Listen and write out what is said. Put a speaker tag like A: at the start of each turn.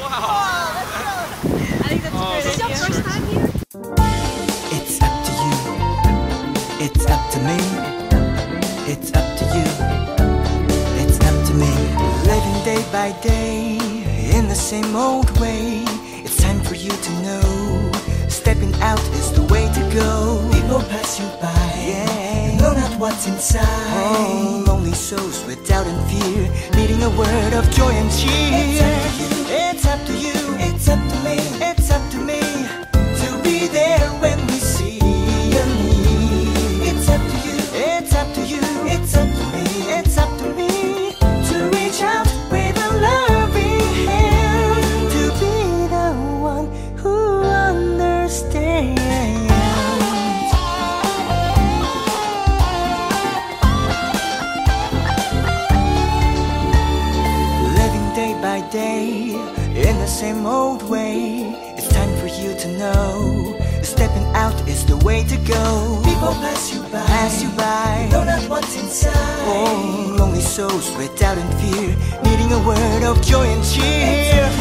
A: It's up to you. It's up to me. It's up to you. It's up to me. Living day by day in the same old way. It's time for you to know. Stepping out is the way to go. People pass you by. Yeah. You know not what's inside. Oh, lonely souls with doubt and fear. Needing a word of joy and day in the same old way. It's time for you to know. Stepping out is the way to go. People pass you by, pass you by. Know not what's inside. Oh, lonely souls with doubt and fear, needing a word of joy and cheer.